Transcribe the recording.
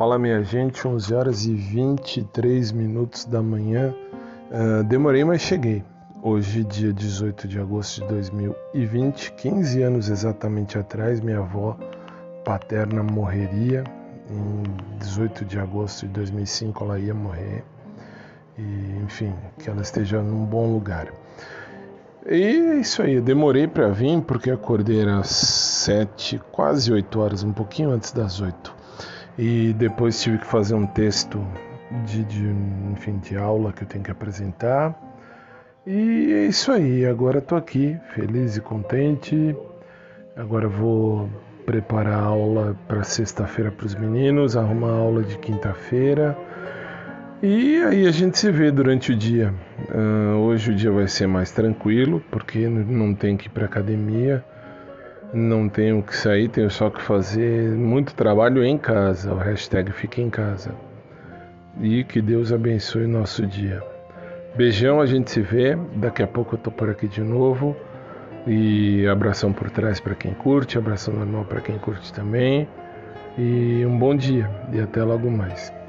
Fala minha gente, 11 horas e 23 minutos da manhã. Uh, demorei, mas cheguei. Hoje, dia 18 de agosto de 2020, 15 anos exatamente atrás, minha avó paterna morreria. Em 18 de agosto de 2005 ela ia morrer. E, enfim, que ela esteja num bom lugar. E é isso aí, demorei para vir porque acordei às 7, quase 8 horas, um pouquinho antes das 8 e depois tive que fazer um texto de, de, enfim, de aula que eu tenho que apresentar. E é isso aí, agora estou aqui, feliz e contente. Agora vou preparar a aula para sexta-feira para os meninos, arrumar a aula de quinta-feira. E aí a gente se vê durante o dia. Uh, hoje o dia vai ser mais tranquilo, porque não tem que ir para academia não tenho que sair, tenho só que fazer muito trabalho em casa. O hashtag fica em casa. E que Deus abençoe o nosso dia. Beijão, a gente se vê. Daqui a pouco eu tô por aqui de novo. E abração por trás para quem curte, abração normal para quem curte também. E um bom dia e até logo mais.